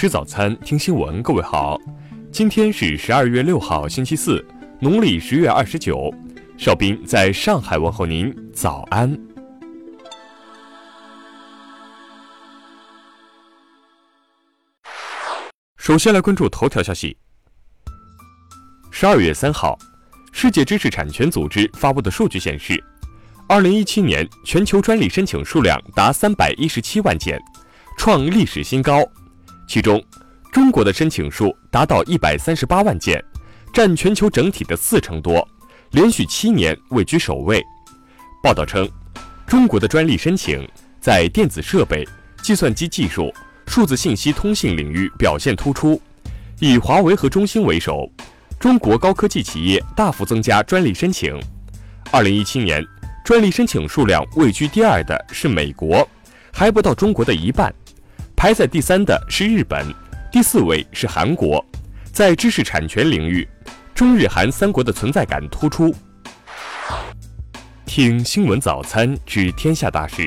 吃早餐，听新闻。各位好，今天是十二月六号，星期四，农历十月二十九。邵斌在上海问候您，早安。首先来关注头条消息。十二月三号，世界知识产权组织发布的数据显示，二零一七年全球专利申请数量达三百一十七万件，创历史新高。其中，中国的申请数达到一百三十八万件，占全球整体的四成多，连续七年位居首位。报道称，中国的专利申请在电子设备、计算机技术、数字信息通信领域表现突出，以华为和中兴为首，中国高科技企业大幅增加专利申请。二零一七年，专利申请数量位居第二的是美国，还不到中国的一半。排在第三的是日本，第四位是韩国。在知识产权领域，中日韩三国的存在感突出。听新闻早餐知天下大事。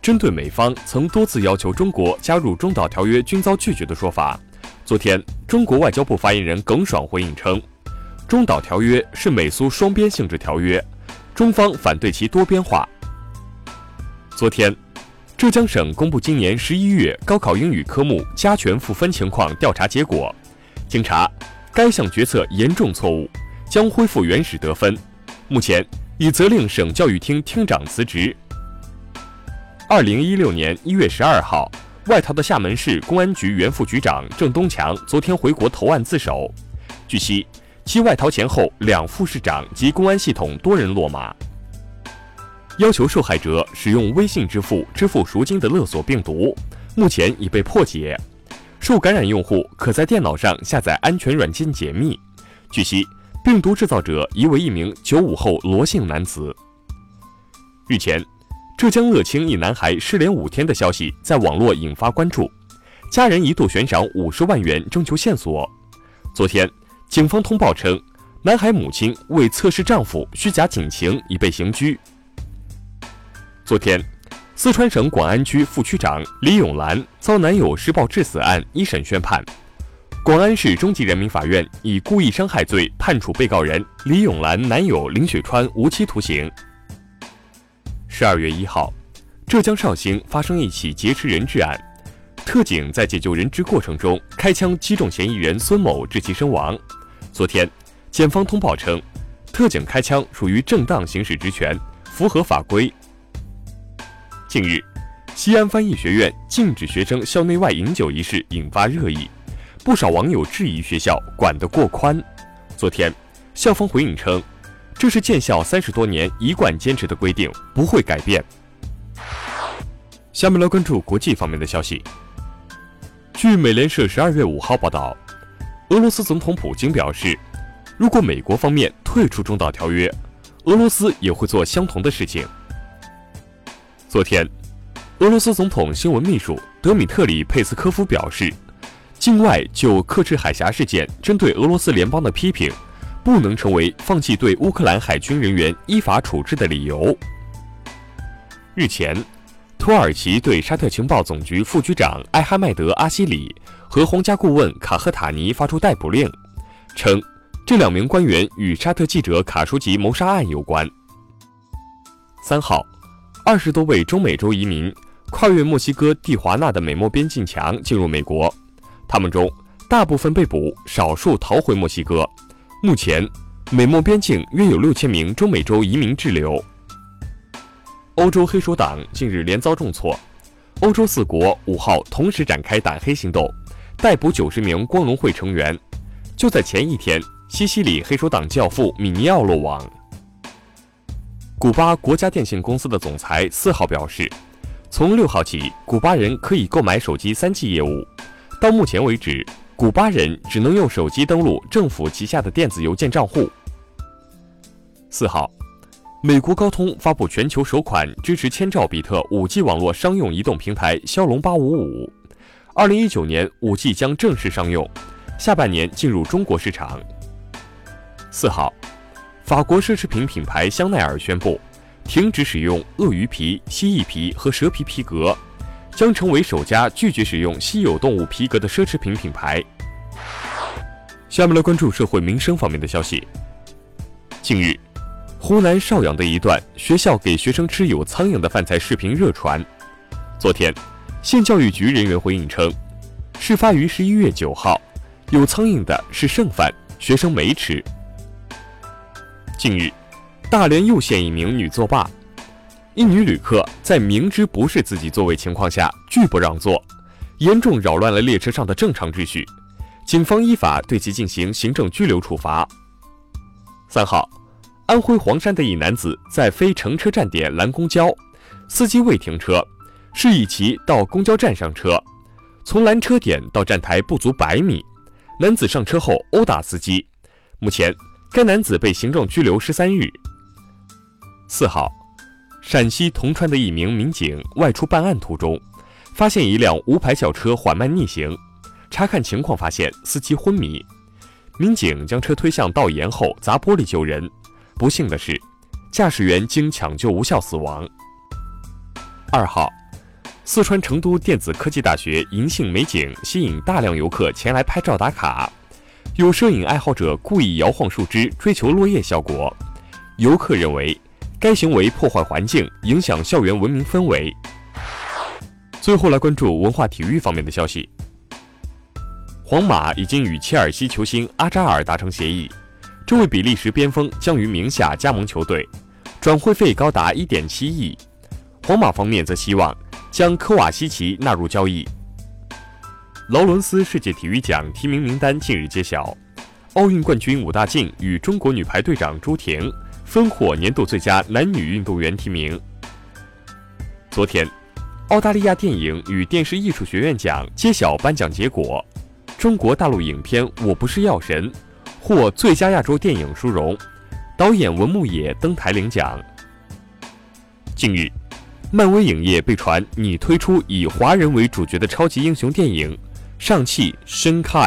针对美方曾多次要求中国加入中导条约均遭拒绝的说法，昨天中国外交部发言人耿爽回应称，中导条约是美苏双边性质条约，中方反对其多边化。昨天。浙江省公布今年十一月高考英语科目加权赋分情况调查结果，经查，该项决策严重错误，将恢复原始得分。目前已责令省教育厅厅长辞职。二零一六年一月十二号，外逃的厦门市公安局原副局长郑东强昨天回国投案自首。据悉，其外逃前后，两副市长及公安系统多人落马。要求受害者使用微信支付支付赎金的勒索病毒，目前已被破解。受感染用户可在电脑上下载安全软件解密。据悉，病毒制造者疑为一名九五后罗姓男子。日前，浙江乐清一男孩失联五天的消息在网络引发关注，家人一度悬赏五十万元征求线索。昨天，警方通报称，男孩母亲为测试丈夫虚假警情已被刑拘。昨天，四川省广安区副区长李永兰遭男友施暴致死案一审宣判，广安市中级人民法院以故意伤害罪判处被告人李永兰男友林雪川无期徒刑。十二月一号，浙江绍兴发生一起劫持人质案，特警在解救人质过程中开枪击中嫌疑人孙某，致其身亡。昨天，检方通报称，特警开枪属于正当行使职权，符合法规。近日，西安翻译学院禁止学生校内外饮酒一事引发热议，不少网友质疑学校管得过宽。昨天，校方回应称，这是建校三十多年一贯坚持的规定，不会改变。下面来关注国际方面的消息。据美联社十二月五号报道，俄罗斯总统普京表示，如果美国方面退出中导条约，俄罗斯也会做相同的事情。昨天，俄罗斯总统新闻秘书德米特里佩斯科夫表示，境外就克赤海峡事件针对俄罗斯联邦的批评，不能成为放弃对乌克兰海军人员依法处置的理由。日前，土耳其对沙特情报总局副局长艾哈迈德阿西里和皇家顾问卡赫塔尼发出逮捕令，称这两名官员与沙特记者卡舒吉谋杀案有关。三号。二十多位中美洲移民跨越墨西哥蒂华纳的美墨边境墙进入美国，他们中大部分被捕，少数逃回墨西哥。目前，美墨边境约有六千名中美洲移民滞留。欧洲黑手党近日连遭重挫，欧洲四国五号同时展开打黑行动，逮捕九十名光荣会成员。就在前一天，西西里黑手党教父米尼奥落网。古巴国家电信公司的总裁四号表示，从六号起，古巴人可以购买手机三 G 业务。到目前为止，古巴人只能用手机登录政府旗下的电子邮件账户。四号，美国高通发布全球首款支持千兆比特五 G 网络商用移动平台骁龙八五五，二零一九年五 G 将正式商用，下半年进入中国市场。四号。法国奢侈品品牌香奈儿宣布，停止使用鳄鱼皮、蜥蜴皮和蛇皮皮革，将成为首家拒绝使用稀有动物皮革的奢侈品品牌。下面来关注社会民生方面的消息。近日，湖南邵阳的一段学校给学生吃有苍蝇的饭菜视频热传。昨天，县教育局人员回应称，事发于十一月九号，有苍蝇的是剩饭，学生没吃。近日，大连又现一名女作霸。一女旅客在明知不是自己座位情况下拒不让座，严重扰乱了列车上的正常秩序，警方依法对其进行行政拘留处罚。三号，安徽黄山的一男子在非乘车站点拦公交，司机未停车，示意其到公交站上车，从拦车点到站台不足百米，男子上车后殴打司机，目前该男子被行政拘留十三日。四号。陕西铜川的一名民警外出办案途中，发现一辆无牌轿车缓慢逆行，查看情况发现司机昏迷，民警将车推向道沿后砸玻璃救人，不幸的是，驾驶员经抢救无效死亡。二号，四川成都电子科技大学银杏美景吸引大量游客前来拍照打卡，有摄影爱好者故意摇晃树枝追求落叶效果，游客认为。该行为破坏环境，影响校园文明氛围。最后来关注文化体育方面的消息。皇马已经与切尔西球星阿扎尔达成协议，这位比利时边锋将于名下加盟球队，转会费高达1.7亿。皇马方面则希望将科瓦西奇纳入交易。劳伦斯世界体育奖提名名单近日揭晓，奥运冠军武大靖与中国女排队长朱婷。分获年度最佳男女运动员提名。昨天，澳大利亚电影与电视艺术学院奖揭晓颁奖结果，中国大陆影片《我不是药神》获最佳亚洲电影殊荣，导演文牧野登台领奖。近日，漫威影业被传拟推出以华人为主角的超级英雄电影《上汽深开》，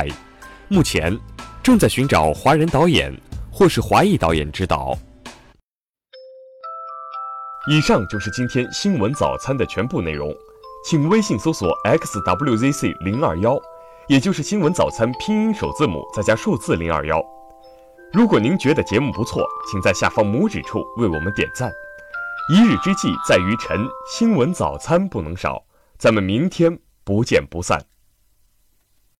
目前正在寻找华人导演或是华裔导演执导。以上就是今天新闻早餐的全部内容，请微信搜索 xwzc 零二幺，也就是新闻早餐拼音首字母再加数字零二幺。如果您觉得节目不错，请在下方拇指处为我们点赞。一日之计在于晨，新闻早餐不能少，咱们明天不见不散。